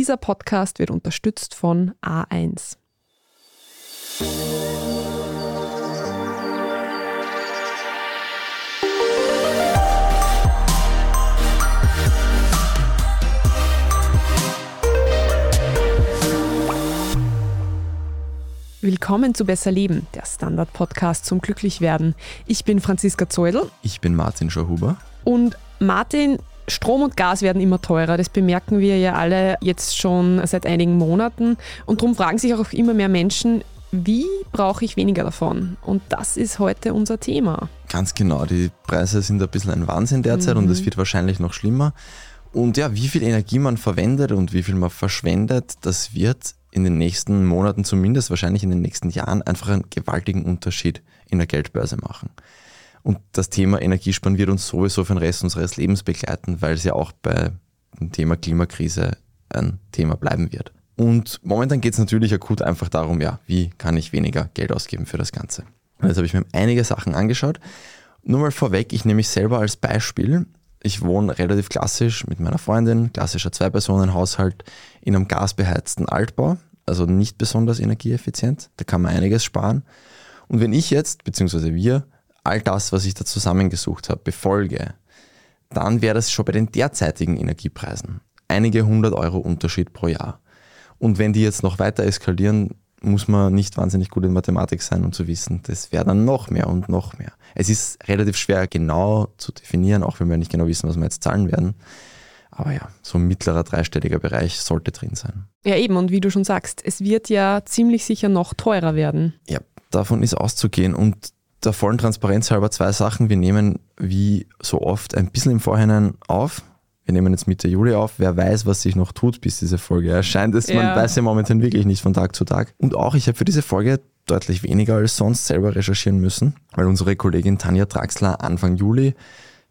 Dieser Podcast wird unterstützt von A1. Willkommen zu Besser Leben, der Standard-Podcast zum Glücklichwerden. Ich bin Franziska Zeudel. Ich bin Martin Schauhuber. Und Martin, Strom und Gas werden immer teurer. Das bemerken wir ja alle jetzt schon seit einigen Monaten. Und darum fragen sich auch immer mehr Menschen, wie brauche ich weniger davon? Und das ist heute unser Thema. Ganz genau. Die Preise sind ein bisschen ein Wahnsinn derzeit mhm. und es wird wahrscheinlich noch schlimmer. Und ja, wie viel Energie man verwendet und wie viel man verschwendet, das wird in den nächsten Monaten, zumindest wahrscheinlich in den nächsten Jahren, einfach einen gewaltigen Unterschied in der Geldbörse machen. Und das Thema Energiesparen wird uns sowieso für den Rest unseres Lebens begleiten, weil es ja auch bei dem Thema Klimakrise ein Thema bleiben wird. Und momentan geht es natürlich akut einfach darum, ja, wie kann ich weniger Geld ausgeben für das Ganze. Und jetzt habe ich mir einige Sachen angeschaut. Nur mal vorweg, ich nehme mich selber als Beispiel. Ich wohne relativ klassisch mit meiner Freundin, klassischer Zwei-Personen-Haushalt in einem gasbeheizten Altbau, also nicht besonders energieeffizient. Da kann man einiges sparen. Und wenn ich jetzt, beziehungsweise wir, all das, was ich da zusammengesucht habe, befolge, dann wäre das schon bei den derzeitigen Energiepreisen einige hundert Euro Unterschied pro Jahr. Und wenn die jetzt noch weiter eskalieren, muss man nicht wahnsinnig gut in Mathematik sein, um zu wissen, das wäre dann noch mehr und noch mehr. Es ist relativ schwer genau zu definieren, auch wenn wir nicht genau wissen, was wir jetzt zahlen werden. Aber ja, so ein mittlerer dreistelliger Bereich sollte drin sein. Ja, eben. Und wie du schon sagst, es wird ja ziemlich sicher noch teurer werden. Ja, davon ist auszugehen. Und der vollen Transparenz halber zwei Sachen. Wir nehmen wie so oft ein bisschen im Vorhinein auf, wir nehmen jetzt Mitte Juli auf. Wer weiß, was sich noch tut, bis diese Folge erscheint. Das, ja. Man weiß ja momentan wirklich nicht von Tag zu Tag. Und auch, ich habe für diese Folge deutlich weniger als sonst selber recherchieren müssen, weil unsere Kollegin Tanja Draxler Anfang Juli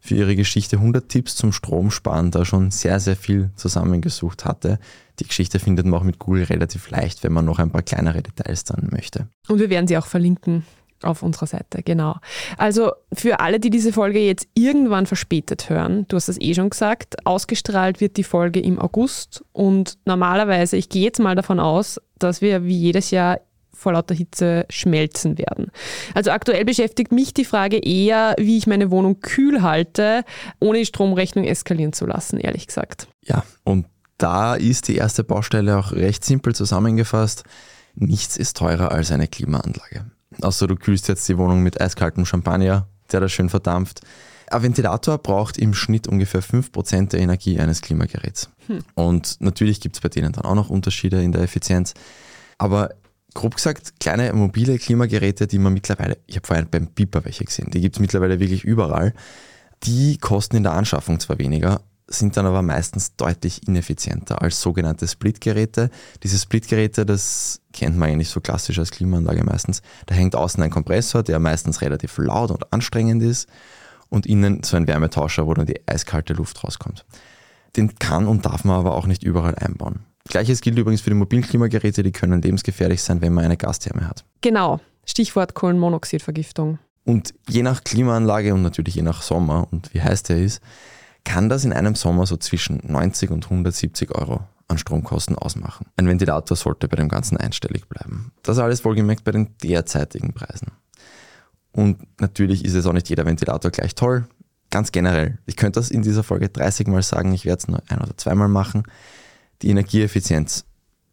für ihre Geschichte 100 Tipps zum Stromsparen da schon sehr, sehr viel zusammengesucht hatte. Die Geschichte findet man auch mit Google relativ leicht, wenn man noch ein paar kleinere Details dann möchte. Und wir werden sie auch verlinken auf unserer Seite, genau. Also für alle, die diese Folge jetzt irgendwann verspätet hören, du hast es eh schon gesagt, ausgestrahlt wird die Folge im August und normalerweise, ich gehe jetzt mal davon aus, dass wir wie jedes Jahr vor lauter Hitze schmelzen werden. Also aktuell beschäftigt mich die Frage eher, wie ich meine Wohnung kühl halte, ohne die Stromrechnung eskalieren zu lassen, ehrlich gesagt. Ja, und da ist die erste Baustelle auch recht simpel zusammengefasst. Nichts ist teurer als eine Klimaanlage. Außer du kühlst jetzt die Wohnung mit eiskaltem Champagner, der da schön verdampft. Ein Ventilator braucht im Schnitt ungefähr 5% der Energie eines Klimageräts. Hm. Und natürlich gibt es bei denen dann auch noch Unterschiede in der Effizienz. Aber grob gesagt, kleine mobile Klimageräte, die man mittlerweile, ich habe vorhin beim Piper welche gesehen, die gibt es mittlerweile wirklich überall, die kosten in der Anschaffung zwar weniger, sind dann aber meistens deutlich ineffizienter als sogenannte Splitgeräte. Diese Splitgeräte, das kennt man eigentlich so klassisch als Klimaanlage meistens. Da hängt außen ein Kompressor, der meistens relativ laut und anstrengend ist und innen so ein Wärmetauscher, wo dann die eiskalte Luft rauskommt. Den kann und darf man aber auch nicht überall einbauen. Gleiches gilt übrigens für die mobilen Klimageräte, die können lebensgefährlich sein, wenn man eine Gastherme hat. Genau, Stichwort Kohlenmonoxidvergiftung. Und je nach Klimaanlage und natürlich je nach Sommer und wie heiß der ist, kann das in einem Sommer so zwischen 90 und 170 Euro an Stromkosten ausmachen. Ein Ventilator sollte bei dem Ganzen einstellig bleiben. Das alles wohlgemerkt bei den derzeitigen Preisen. Und natürlich ist es auch nicht jeder Ventilator gleich toll. Ganz generell, ich könnte das in dieser Folge 30 Mal sagen, ich werde es nur ein oder zweimal machen. Die Energieeffizienz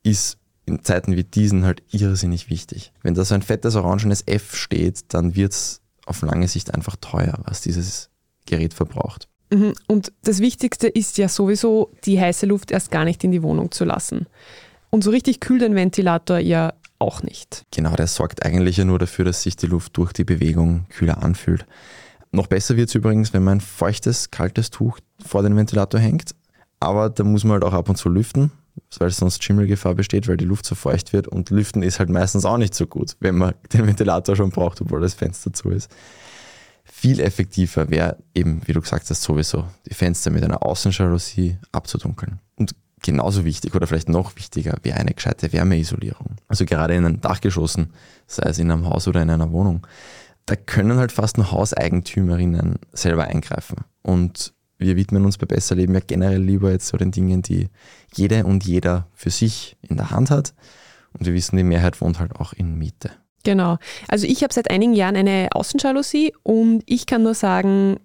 ist in Zeiten wie diesen halt irrsinnig wichtig. Wenn da so ein fettes orangenes F steht, dann wird es auf lange Sicht einfach teuer, was dieses Gerät verbraucht. Mhm. Und das Wichtigste ist ja sowieso, die heiße Luft erst gar nicht in die Wohnung zu lassen. Und so richtig kühlt ein Ventilator ja auch nicht. Genau, der sorgt eigentlich ja nur dafür, dass sich die Luft durch die Bewegung kühler anfühlt. Noch besser wird es übrigens, wenn man ein feuchtes, kaltes Tuch vor den Ventilator hängt. Aber da muss man halt auch ab und zu lüften, weil sonst Schimmelgefahr besteht, weil die Luft so feucht wird. Und lüften ist halt meistens auch nicht so gut, wenn man den Ventilator schon braucht, obwohl das Fenster zu ist. Viel effektiver wäre eben, wie du gesagt hast, sowieso die Fenster mit einer Außenjalousie abzudunkeln. Und genauso wichtig oder vielleicht noch wichtiger wäre eine gescheite Wärmeisolierung. Also gerade in einem Dachgeschossen, sei es in einem Haus oder in einer Wohnung, da können halt fast nur Hauseigentümerinnen selber eingreifen. Und wir widmen uns bei Besser Leben ja generell lieber jetzt so den Dingen, die jede und jeder für sich in der Hand hat. Und wir wissen, die Mehrheit wohnt halt auch in Miete. Genau. Also ich habe seit einigen Jahren eine Außenjalousie und ich kann nur sagen,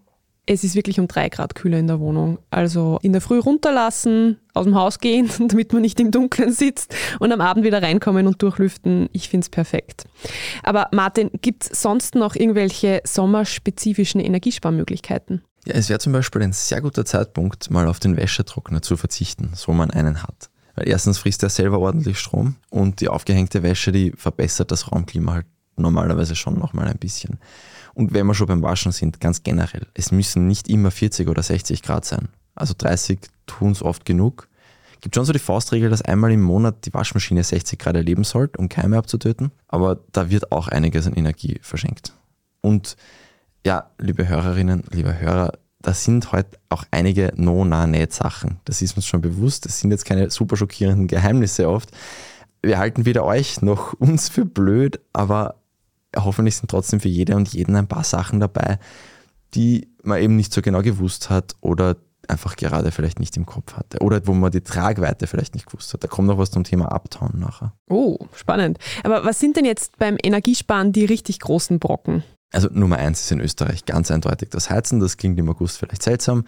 es ist wirklich um drei Grad kühler in der Wohnung. Also in der Früh runterlassen, aus dem Haus gehen, damit man nicht im Dunkeln sitzt und am Abend wieder reinkommen und durchlüften. Ich finde es perfekt. Aber Martin, gibt es sonst noch irgendwelche sommerspezifischen Energiesparmöglichkeiten? Ja, es wäre zum Beispiel ein sehr guter Zeitpunkt, mal auf den Wäschetrockner zu verzichten, so man einen hat. Weil erstens frisst er selber ordentlich Strom und die aufgehängte Wäsche, die verbessert das Raumklima halt normalerweise schon nochmal ein bisschen. Und wenn wir schon beim Waschen sind, ganz generell, es müssen nicht immer 40 oder 60 Grad sein. Also 30 tun es oft genug. Gibt schon so die Faustregel, dass einmal im Monat die Waschmaschine 60 Grad erleben sollte, um Keime abzutöten. Aber da wird auch einiges an Energie verschenkt. Und ja, liebe Hörerinnen, liebe Hörer, da sind heute auch einige No-Na-Net-Sachen. Das ist uns schon bewusst. Das sind jetzt keine super schockierenden Geheimnisse oft. Wir halten weder euch noch uns für blöd, aber hoffentlich sind trotzdem für jede und jeden ein paar Sachen dabei, die man eben nicht so genau gewusst hat oder einfach gerade vielleicht nicht im Kopf hatte. Oder wo man die Tragweite vielleicht nicht gewusst hat. Da kommt noch was zum Thema Uptown nachher. Oh, spannend. Aber was sind denn jetzt beim Energiesparen die richtig großen Brocken? Also Nummer eins ist in Österreich ganz eindeutig das Heizen. Das klingt im August vielleicht seltsam,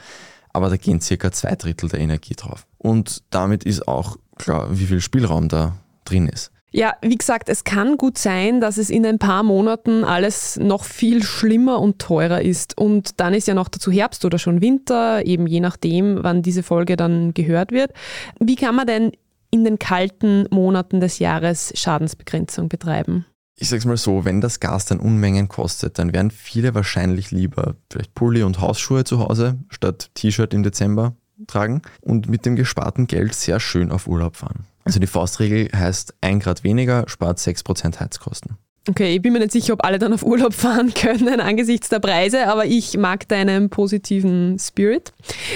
aber da gehen circa zwei Drittel der Energie drauf. Und damit ist auch klar, wie viel Spielraum da drin ist. Ja, wie gesagt, es kann gut sein, dass es in ein paar Monaten alles noch viel schlimmer und teurer ist. Und dann ist ja noch dazu Herbst oder schon Winter, eben je nachdem, wann diese Folge dann gehört wird. Wie kann man denn in den kalten Monaten des Jahres Schadensbegrenzung betreiben? Ich sag's mal so, wenn das Gas dann Unmengen kostet, dann werden viele wahrscheinlich lieber vielleicht Pulli und Hausschuhe zu Hause statt T-Shirt im Dezember tragen und mit dem gesparten Geld sehr schön auf Urlaub fahren. Also die Faustregel heißt, ein Grad weniger spart 6% Heizkosten. Okay, ich bin mir nicht sicher, ob alle dann auf Urlaub fahren können angesichts der Preise, aber ich mag deinen positiven Spirit.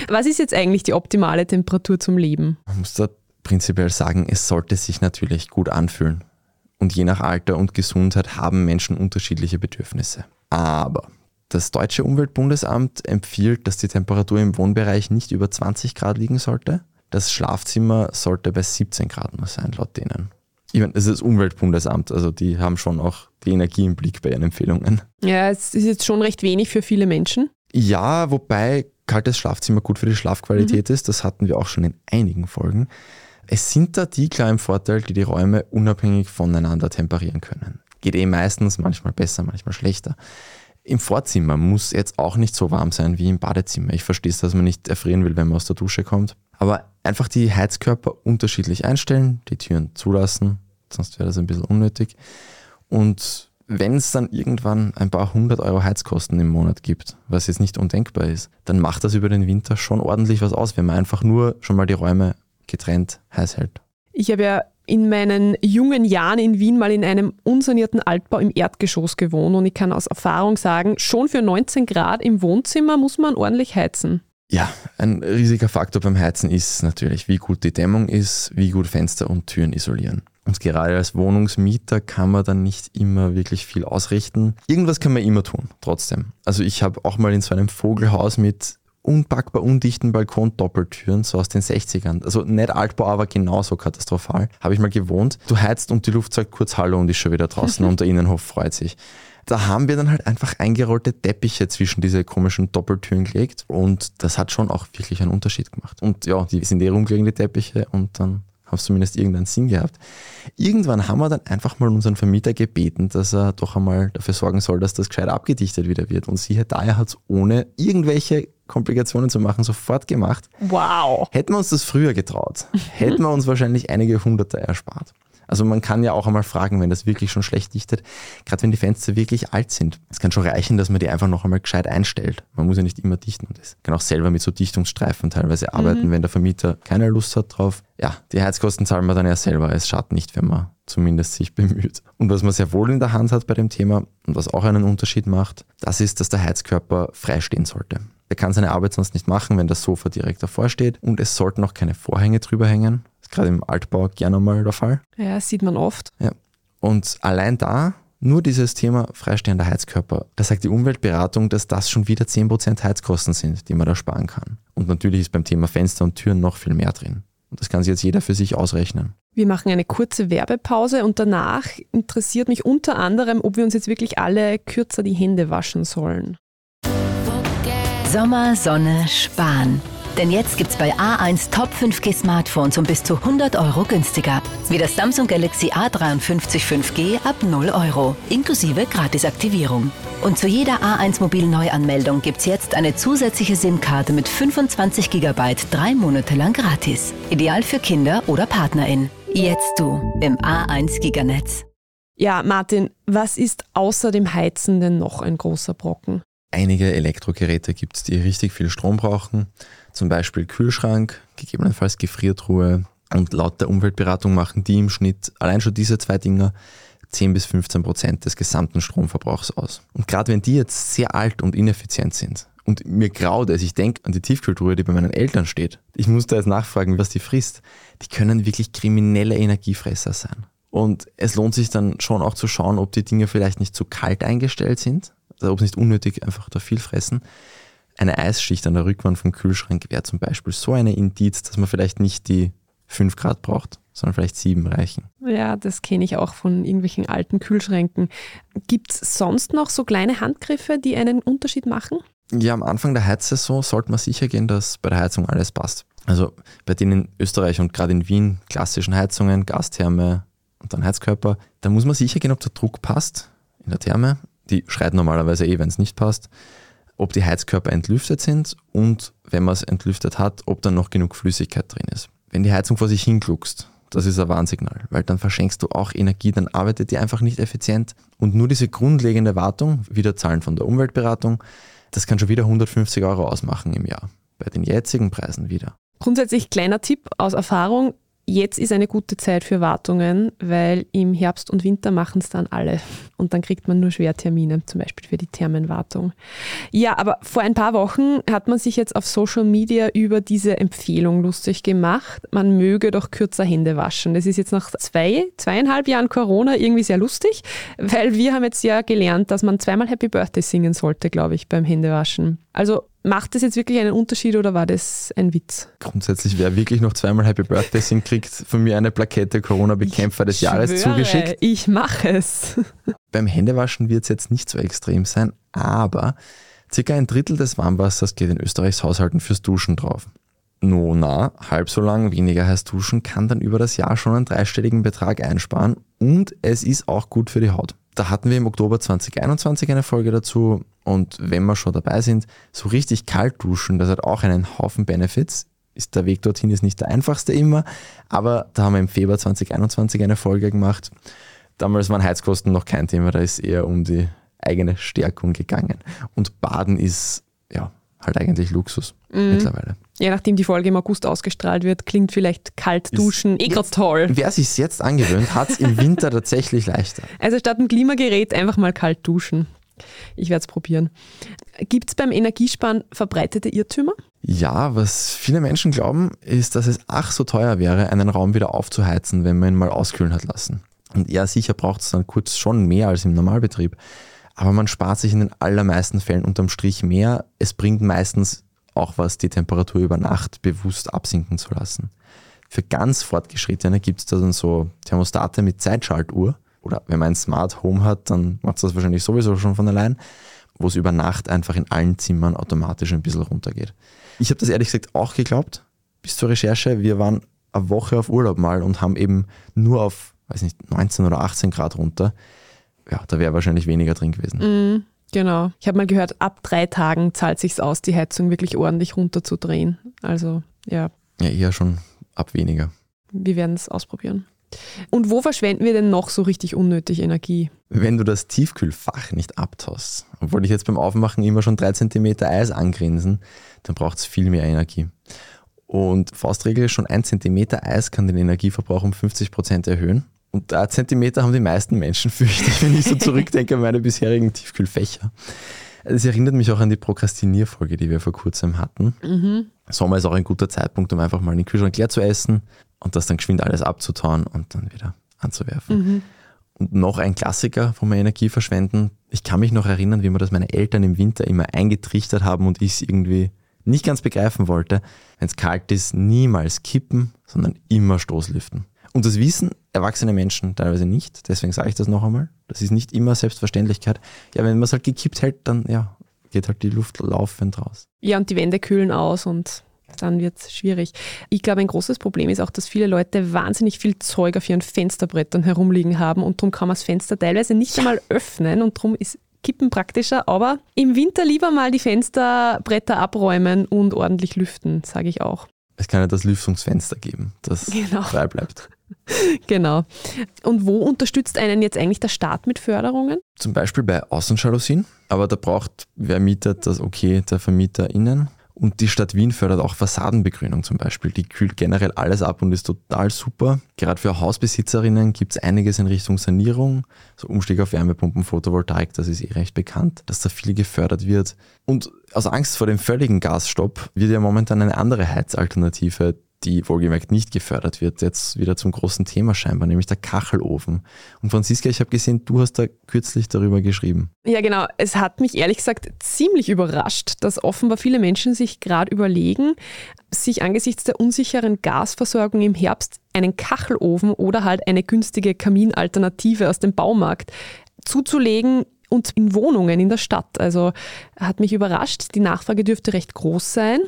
Was ist jetzt eigentlich die optimale Temperatur zum Leben? Man muss da prinzipiell sagen, es sollte sich natürlich gut anfühlen. Und je nach Alter und Gesundheit haben Menschen unterschiedliche Bedürfnisse. Aber das deutsche Umweltbundesamt empfiehlt, dass die Temperatur im Wohnbereich nicht über 20 Grad liegen sollte das Schlafzimmer sollte bei 17 Grad nur sein, laut denen. Ich meine, das ist das Umweltbundesamt, also die haben schon auch die Energie im Blick bei ihren Empfehlungen. Ja, es ist jetzt schon recht wenig für viele Menschen. Ja, wobei kaltes Schlafzimmer gut für die Schlafqualität mhm. ist, das hatten wir auch schon in einigen Folgen. Es sind da die klar im Vorteil, die die Räume unabhängig voneinander temperieren können. Geht eh meistens, manchmal besser, manchmal schlechter. Im Vorzimmer muss jetzt auch nicht so warm sein wie im Badezimmer. Ich verstehe es, dass man nicht erfrieren will, wenn man aus der Dusche kommt. Aber einfach die Heizkörper unterschiedlich einstellen, die Türen zulassen, sonst wäre das ein bisschen unnötig. Und wenn es dann irgendwann ein paar hundert Euro Heizkosten im Monat gibt, was jetzt nicht undenkbar ist, dann macht das über den Winter schon ordentlich was aus, wenn man einfach nur schon mal die Räume getrennt heiß hält. Ich habe ja in meinen jungen Jahren in Wien mal in einem unsanierten Altbau im Erdgeschoss gewohnt und ich kann aus Erfahrung sagen, schon für 19 Grad im Wohnzimmer muss man ordentlich heizen. Ja, ein riesiger Faktor beim Heizen ist natürlich, wie gut die Dämmung ist, wie gut Fenster und Türen isolieren. Und gerade als Wohnungsmieter kann man dann nicht immer wirklich viel ausrichten. Irgendwas kann man immer tun, trotzdem. Also ich habe auch mal in so einem Vogelhaus mit unpackbar undichten Balkon-Doppeltüren, so aus den 60ern. Also nicht Altbau, aber genauso katastrophal. Habe ich mal gewohnt. Du heizt und die Luft sagt kurz Hallo und ist schon wieder draußen und der Innenhof freut sich da haben wir dann halt einfach eingerollte Teppiche zwischen diese komischen Doppeltüren gelegt und das hat schon auch wirklich einen Unterschied gemacht. Und ja, die sind eh rumgelegen, die Teppiche, und dann haben es zumindest irgendeinen Sinn gehabt. Irgendwann haben wir dann einfach mal unseren Vermieter gebeten, dass er doch einmal dafür sorgen soll, dass das gescheit abgedichtet wieder wird. Und siehe da, er hat es ohne irgendwelche Komplikationen zu machen sofort gemacht. Wow. Hätten wir uns das früher getraut, hätten wir uns wahrscheinlich einige Hunderte erspart. Also man kann ja auch einmal fragen, wenn das wirklich schon schlecht dichtet, gerade wenn die Fenster wirklich alt sind. Es kann schon reichen, dass man die einfach noch einmal gescheit einstellt. Man muss ja nicht immer dichten. Das kann auch selber mit so Dichtungsstreifen teilweise arbeiten, mhm. wenn der Vermieter keine Lust hat drauf. Ja, die Heizkosten zahlen wir dann ja selber. Es schadet nicht, wenn man zumindest sich bemüht. Und was man sehr wohl in der Hand hat bei dem Thema und was auch einen Unterschied macht, das ist, dass der Heizkörper freistehen sollte. Der kann seine Arbeit sonst nicht machen, wenn das Sofa direkt davor steht und es sollten auch keine Vorhänge drüber hängen. Ist gerade im Altbau gerne mal der Fall. Ja, sieht man oft. Ja. Und allein da Nur dieses Thema freistehender Heizkörper. Da sagt die Umweltberatung, dass das schon wieder 10% Heizkosten sind, die man da sparen kann. Und natürlich ist beim Thema Fenster und Türen noch viel mehr drin. Und das kann sich jetzt jeder für sich ausrechnen. Wir machen eine kurze Werbepause und danach interessiert mich unter anderem, ob wir uns jetzt wirklich alle kürzer die Hände waschen sollen. Sommer, Sonne, Sparen. Denn jetzt gibt's bei A1 Top 5G Smartphones um bis zu 100 Euro günstiger. Wie das Samsung Galaxy A53 5G ab 0 Euro, inklusive Gratisaktivierung. Und zu jeder A1 Mobil Neuanmeldung gibt's jetzt eine zusätzliche SIM-Karte mit 25 GB drei Monate lang gratis. Ideal für Kinder oder PartnerIn. Jetzt du im A1 Giganetz. Ja, Martin, was ist außer dem Heizen denn noch ein großer Brocken? Einige Elektrogeräte gibt es, die richtig viel Strom brauchen, zum Beispiel Kühlschrank, gegebenenfalls Gefriertruhe. Und laut der Umweltberatung machen die im Schnitt allein schon diese zwei Dinger 10 bis 15 Prozent des gesamten Stromverbrauchs aus. Und gerade wenn die jetzt sehr alt und ineffizient sind, und mir graut es, ich denke an die Tiefkühltruhe, die bei meinen Eltern steht. Ich muss da jetzt nachfragen, was die frisst. Die können wirklich kriminelle Energiefresser sein. Und es lohnt sich dann schon auch zu schauen, ob die Dinge vielleicht nicht zu kalt eingestellt sind, also ob es nicht unnötig einfach da viel fressen. Eine Eisschicht an der Rückwand vom Kühlschrank wäre zum Beispiel so eine Indiz, dass man vielleicht nicht die 5 Grad braucht, sondern vielleicht 7 reichen. Ja, das kenne ich auch von irgendwelchen alten Kühlschränken. Gibt es sonst noch so kleine Handgriffe, die einen Unterschied machen? Ja, am Anfang der Heizsaison sollte man sicher gehen, dass bei der Heizung alles passt. Also bei den in Österreich und gerade in Wien klassischen Heizungen, Gastherme und dann Heizkörper, da muss man sicher gehen, ob der Druck passt in der Therme. Die schreit normalerweise eh, wenn es nicht passt. Ob die Heizkörper entlüftet sind und wenn man es entlüftet hat, ob dann noch genug Flüssigkeit drin ist. Wenn die Heizung vor sich hingluckst, das ist ein Warnsignal, weil dann verschenkst du auch Energie, dann arbeitet die einfach nicht effizient. Und nur diese grundlegende Wartung, wieder Zahlen von der Umweltberatung, das kann schon wieder 150 Euro ausmachen im Jahr. Bei den jetzigen Preisen wieder. Grundsätzlich kleiner Tipp aus Erfahrung, jetzt ist eine gute Zeit für Wartungen, weil im Herbst und Winter machen es dann alle. Und dann kriegt man nur schwer Termine, zum Beispiel für die Thermenwartung. Ja, aber vor ein paar Wochen hat man sich jetzt auf Social Media über diese Empfehlung lustig gemacht. Man möge doch kürzer Hände waschen. Das ist jetzt nach zwei, zweieinhalb Jahren Corona irgendwie sehr lustig, weil wir haben jetzt ja gelernt, dass man zweimal Happy Birthday singen sollte, glaube ich, beim Händewaschen. Also Macht das jetzt wirklich einen Unterschied oder war das ein Witz? Grundsätzlich, wer wirklich noch zweimal Happy Birthday singt, kriegt von mir eine Plakette Corona-Bekämpfer des Jahres schwöre, zugeschickt. Ich mache es. Beim Händewaschen wird es jetzt nicht so extrem sein, aber circa ein Drittel des Warmwassers geht in Österreichs Haushalten fürs Duschen drauf. No, na, halb so lang weniger heiß duschen kann dann über das Jahr schon einen dreistelligen Betrag einsparen und es ist auch gut für die Haut. Da hatten wir im Oktober 2021 eine Folge dazu und wenn wir schon dabei sind, so richtig kalt duschen, das hat auch einen Haufen Benefits. Ist der Weg dorthin ist nicht der einfachste immer, aber da haben wir im Februar 2021 eine Folge gemacht. Damals waren Heizkosten noch kein Thema, da ist eher um die eigene Stärkung gegangen. Und Baden ist ja halt eigentlich Luxus mhm. mittlerweile. Ja, nachdem die Folge im August ausgestrahlt wird, klingt vielleicht kalt duschen eh gerade toll. Wer sich jetzt angewöhnt, hat es im Winter tatsächlich leichter. Also statt ein Klimagerät einfach mal kalt duschen. Ich werde es probieren. Gibt es beim Energiesparen verbreitete Irrtümer? Ja, was viele Menschen glauben, ist, dass es ach so teuer wäre, einen Raum wieder aufzuheizen, wenn man ihn mal auskühlen hat lassen. Und ja, sicher braucht es dann kurz schon mehr als im Normalbetrieb. Aber man spart sich in den allermeisten Fällen unterm Strich mehr. Es bringt meistens auch was, die Temperatur über Nacht bewusst absinken zu lassen. Für ganz Fortgeschrittene gibt es da dann so Thermostate mit Zeitschaltuhr. Oder wenn man ein Smart Home hat, dann macht es das wahrscheinlich sowieso schon von allein, wo es über Nacht einfach in allen Zimmern automatisch ein bisschen runtergeht. Ich habe das ehrlich gesagt auch geglaubt, bis zur Recherche. Wir waren eine Woche auf Urlaub mal und haben eben nur auf, weiß nicht, 19 oder 18 Grad runter ja, da wäre wahrscheinlich weniger drin gewesen. Mm, genau. Ich habe mal gehört, ab drei Tagen zahlt sich aus, die Heizung wirklich ordentlich runterzudrehen. Also ja. Ja, eher schon ab weniger. Wir werden es ausprobieren. Und wo verschwenden wir denn noch so richtig unnötig Energie? Wenn du das Tiefkühlfach nicht abtaust, obwohl ich jetzt beim Aufmachen immer schon drei Zentimeter Eis angrinsen, dann braucht es viel mehr Energie. Und Faustregel, schon ein Zentimeter Eis kann den Energieverbrauch um 50 Prozent erhöhen. Und da Zentimeter haben die meisten Menschen, fürchte ich, wenn ich so zurückdenke an meine bisherigen Tiefkühlfächer. Es erinnert mich auch an die Prokrastinierfolge, die wir vor kurzem hatten. Mhm. Sommer ist auch ein guter Zeitpunkt, um einfach mal den Kühlschrank leer zu essen und das dann geschwind alles abzutauen und dann wieder anzuwerfen. Mhm. Und noch ein Klassiker, wo wir Energie verschwenden. Ich kann mich noch erinnern, wie mir das meine Eltern im Winter immer eingetrichtert haben und ich es irgendwie nicht ganz begreifen wollte. Wenn es kalt ist, niemals kippen, sondern immer Stoßlüften. Und das wissen erwachsene Menschen teilweise nicht. Deswegen sage ich das noch einmal. Das ist nicht immer Selbstverständlichkeit. Ja, wenn man es halt gekippt hält, dann ja, geht halt die Luft laufend raus. Ja, und die Wände kühlen aus und dann wird es schwierig. Ich glaube, ein großes Problem ist auch, dass viele Leute wahnsinnig viel Zeug auf ihren Fensterbrettern herumliegen haben und darum kann man das Fenster teilweise nicht einmal öffnen und darum ist Kippen praktischer, aber im Winter lieber mal die Fensterbretter abräumen und ordentlich lüften, sage ich auch. Es kann ja das Lüftungsfenster geben, das genau. frei bleibt. genau. Und wo unterstützt einen jetzt eigentlich der Staat mit Förderungen? Zum Beispiel bei Außenjalousien, aber da braucht wer mietet das Okay der VermieterInnen. Und die Stadt Wien fördert auch Fassadenbegrünung zum Beispiel. Die kühlt generell alles ab und ist total super. Gerade für Hausbesitzerinnen gibt es einiges in Richtung Sanierung. So Umstieg auf Wärmepumpen, Photovoltaik, das ist eh recht bekannt, dass da viel gefördert wird. Und aus Angst vor dem völligen Gasstopp wird ja momentan eine andere Heizalternative die wohlgemerkt nicht gefördert wird, jetzt wieder zum großen Thema scheinbar, nämlich der Kachelofen. Und Franziska, ich habe gesehen, du hast da kürzlich darüber geschrieben. Ja, genau. Es hat mich ehrlich gesagt ziemlich überrascht, dass offenbar viele Menschen sich gerade überlegen, sich angesichts der unsicheren Gasversorgung im Herbst einen Kachelofen oder halt eine günstige Kaminalternative aus dem Baumarkt zuzulegen, und in Wohnungen in der Stadt. Also hat mich überrascht. Die Nachfrage dürfte recht groß sein.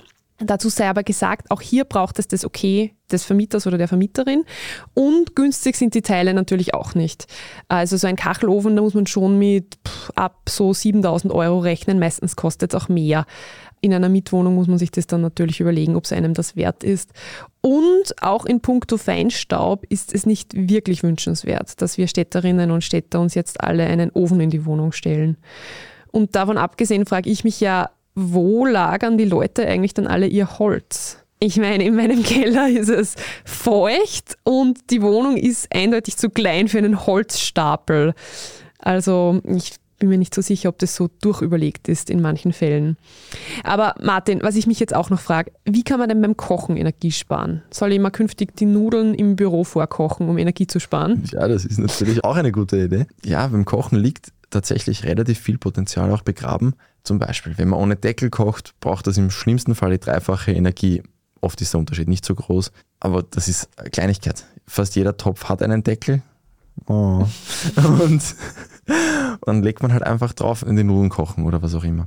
Dazu sei aber gesagt, auch hier braucht es das Okay des Vermieters oder der Vermieterin. Und günstig sind die Teile natürlich auch nicht. Also so ein Kachelofen, da muss man schon mit ab so 7000 Euro rechnen. Meistens kostet es auch mehr. In einer Mietwohnung muss man sich das dann natürlich überlegen, ob es einem das wert ist. Und auch in puncto Feinstaub ist es nicht wirklich wünschenswert, dass wir Städterinnen und Städter uns jetzt alle einen Ofen in die Wohnung stellen. Und davon abgesehen frage ich mich ja, wo lagern die Leute eigentlich dann alle ihr Holz? Ich meine, in meinem Keller ist es feucht und die Wohnung ist eindeutig zu klein für einen Holzstapel. Also ich bin mir nicht so sicher, ob das so durchüberlegt ist in manchen Fällen. Aber Martin, was ich mich jetzt auch noch frage, wie kann man denn beim Kochen Energie sparen? Soll ich mal künftig die Nudeln im Büro vorkochen, um Energie zu sparen? Ja, das ist natürlich auch eine gute Idee. Ja, beim Kochen liegt tatsächlich relativ viel Potenzial auch begraben. Zum Beispiel, wenn man ohne Deckel kocht, braucht das im schlimmsten Fall die dreifache Energie. Oft ist der Unterschied nicht so groß, aber das ist eine Kleinigkeit. Fast jeder Topf hat einen Deckel. Oh. Und dann legt man halt einfach drauf in die Nudeln kochen oder was auch immer.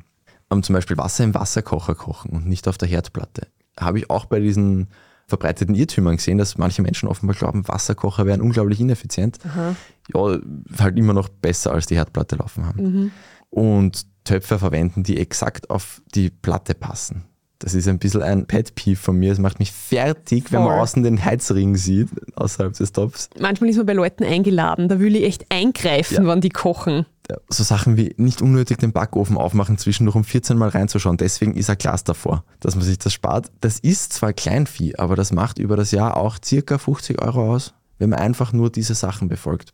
Um, zum Beispiel Wasser im Wasserkocher kochen und nicht auf der Herdplatte. Habe ich auch bei diesen verbreiteten Irrtümern gesehen, dass manche Menschen offenbar glauben, Wasserkocher wären unglaublich ineffizient. Aha. Ja, halt immer noch besser als die Herdplatte laufen haben. Mhm. Und Töpfe verwenden, die exakt auf die Platte passen. Das ist ein bisschen ein Pet-Peeve von mir. Es macht mich fertig, Voll. wenn man außen den Heizring sieht, außerhalb des Topfs. Manchmal ist man bei Leuten eingeladen, da will ich echt eingreifen, ja. wann die kochen. So Sachen wie nicht unnötig den Backofen aufmachen, zwischendurch um 14 Mal reinzuschauen. Deswegen ist ein Glas davor, dass man sich das spart. Das ist zwar Kleinvieh, aber das macht über das Jahr auch circa 50 Euro aus, wenn man einfach nur diese Sachen befolgt.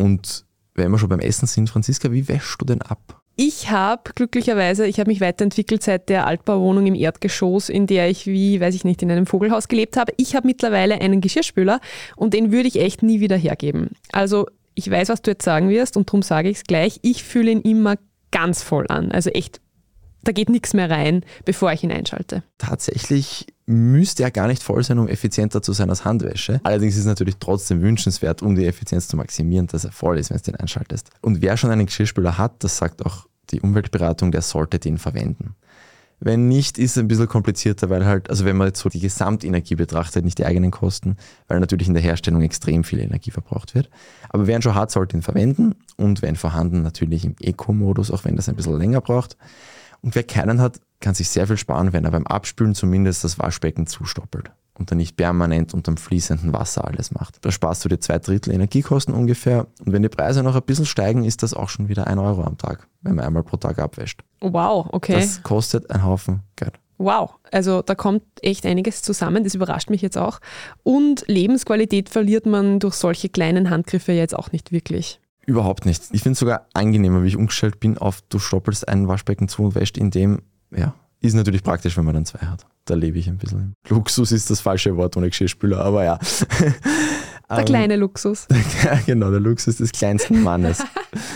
Und wenn wir schon beim Essen sind, Franziska, wie wäschst du denn ab? Ich habe glücklicherweise, ich habe mich weiterentwickelt seit der Altbauwohnung im Erdgeschoss, in der ich wie, weiß ich nicht, in einem Vogelhaus gelebt habe. Ich habe mittlerweile einen Geschirrspüler und den würde ich echt nie wieder hergeben. Also ich weiß, was du jetzt sagen wirst und darum sage ich es gleich. Ich fühle ihn immer ganz voll an. Also echt, da geht nichts mehr rein, bevor ich ihn einschalte. Tatsächlich müsste er gar nicht voll sein, um effizienter zu sein als Handwäsche. Allerdings ist es natürlich trotzdem wünschenswert, um die Effizienz zu maximieren, dass er voll ist, wenn du den einschaltest. Und wer schon einen Geschirrspüler hat, das sagt auch die Umweltberatung, der sollte den verwenden. Wenn nicht, ist es ein bisschen komplizierter, weil halt, also wenn man jetzt so die Gesamtenergie betrachtet, nicht die eigenen Kosten, weil natürlich in der Herstellung extrem viel Energie verbraucht wird. Aber wer ihn schon hat, sollte ihn verwenden und wenn vorhanden, natürlich im Eco-Modus, auch wenn das ein bisschen länger braucht. Und wer keinen hat, kann sich sehr viel sparen, wenn er beim Abspülen zumindest das Waschbecken zustoppelt und dann nicht permanent unterm fließenden Wasser alles macht. Da sparst du dir zwei Drittel Energiekosten ungefähr und wenn die Preise noch ein bisschen steigen, ist das auch schon wieder ein Euro am Tag, wenn man einmal pro Tag abwäscht. Wow, okay. Das kostet ein Haufen Geld. Wow, also da kommt echt einiges zusammen, das überrascht mich jetzt auch. Und Lebensqualität verliert man durch solche kleinen Handgriffe jetzt auch nicht wirklich. Überhaupt nicht. Ich finde es sogar angenehmer, wie ich umgestellt bin auf du stoppelst ein Waschbecken zu und wäscht in dem, ja, ist natürlich praktisch, wenn man dann zwei hat. Da lebe ich ein bisschen. Luxus ist das falsche Wort ohne Geschirrspüler, aber ja. Der ähm, kleine Luxus. ja, genau, der Luxus des kleinsten Mannes.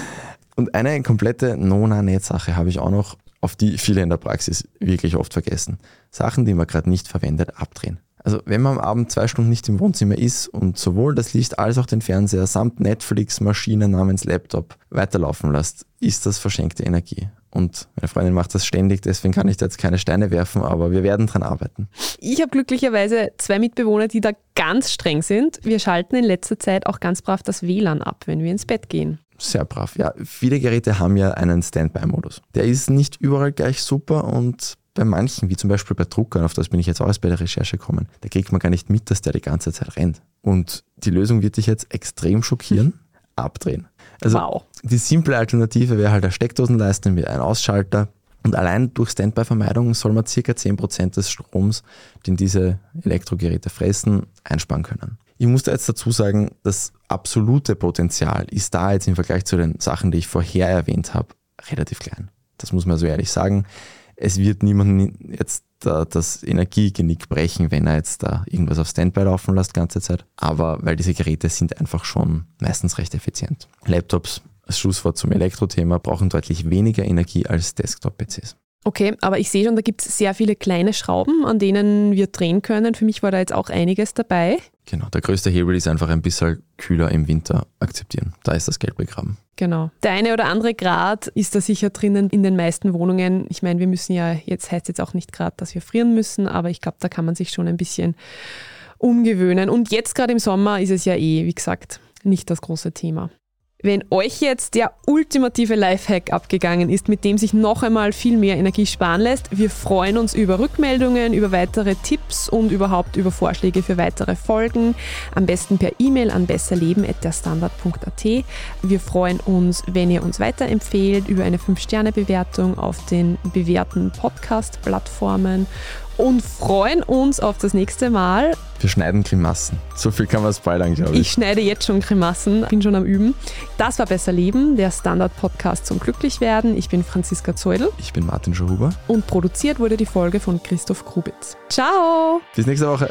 Und eine komplette Nona-Net-Sache habe ich auch noch, auf die viele in der Praxis wirklich oft vergessen. Sachen, die man gerade nicht verwendet, abdrehen. Also wenn man am Abend zwei Stunden nicht im Wohnzimmer ist und sowohl das Licht als auch den Fernseher samt Netflix-Maschine namens Laptop weiterlaufen lässt, ist das verschenkte Energie. Und meine Freundin macht das ständig, deswegen kann ich da jetzt keine Steine werfen, aber wir werden dran arbeiten. Ich habe glücklicherweise zwei Mitbewohner, die da ganz streng sind. Wir schalten in letzter Zeit auch ganz brav das WLAN ab, wenn wir ins Bett gehen. Sehr brav. Ja, viele Geräte haben ja einen Standby-Modus. Der ist nicht überall gleich super und bei manchen, wie zum Beispiel bei Druckern, auf das bin ich jetzt auch bei der Recherche gekommen, da kriegt man gar nicht mit, dass der die ganze Zeit rennt. Und die Lösung wird dich jetzt extrem schockieren. Abdrehen. Also wow. die simple Alternative wäre halt eine Steckdosenleiste mit einem Ausschalter. Und allein durch Standby-Vermeidung soll man ca. 10% des Stroms, den diese Elektrogeräte fressen, einsparen können. Ich muss da jetzt dazu sagen, das absolute Potenzial ist da jetzt im Vergleich zu den Sachen, die ich vorher erwähnt habe, relativ klein. Das muss man so ehrlich sagen es wird niemanden jetzt da das Energiegenick brechen, wenn er jetzt da irgendwas auf Standby laufen lässt, ganze Zeit. Aber weil diese Geräte sind einfach schon meistens recht effizient. Laptops, als Schlusswort zum Elektrothema, brauchen deutlich weniger Energie als Desktop-PCs. Okay, aber ich sehe schon, da gibt es sehr viele kleine Schrauben, an denen wir drehen können. Für mich war da jetzt auch einiges dabei. Genau, der größte Hebel ist einfach ein bisschen kühler im Winter akzeptieren. Da ist das Geld begraben. Genau. Der eine oder andere Grad ist da sicher drinnen in den meisten Wohnungen. Ich meine, wir müssen ja, jetzt heißt jetzt auch nicht gerade, dass wir frieren müssen, aber ich glaube, da kann man sich schon ein bisschen umgewöhnen. Und jetzt gerade im Sommer ist es ja eh, wie gesagt, nicht das große Thema. Wenn euch jetzt der ultimative Lifehack abgegangen ist, mit dem sich noch einmal viel mehr Energie sparen lässt, wir freuen uns über Rückmeldungen, über weitere Tipps und überhaupt über Vorschläge für weitere Folgen. Am besten per E-Mail an besserleben.derstandard.at. Wir freuen uns, wenn ihr uns weiterempfehlt, über eine 5-Sterne-Bewertung auf den bewährten Podcast-Plattformen und freuen uns auf das nächste Mal. Wir schneiden Grimassen. So viel kann man spoilern, glaube ich. Ich schneide jetzt schon Grimassen, bin schon am Üben. Das war Besser Leben, der Standard-Podcast zum Glücklichwerden. Ich bin Franziska Zeudel. Ich bin Martin Schuhuber. Und produziert wurde die Folge von Christoph Krubitz. Ciao! Bis nächste Woche.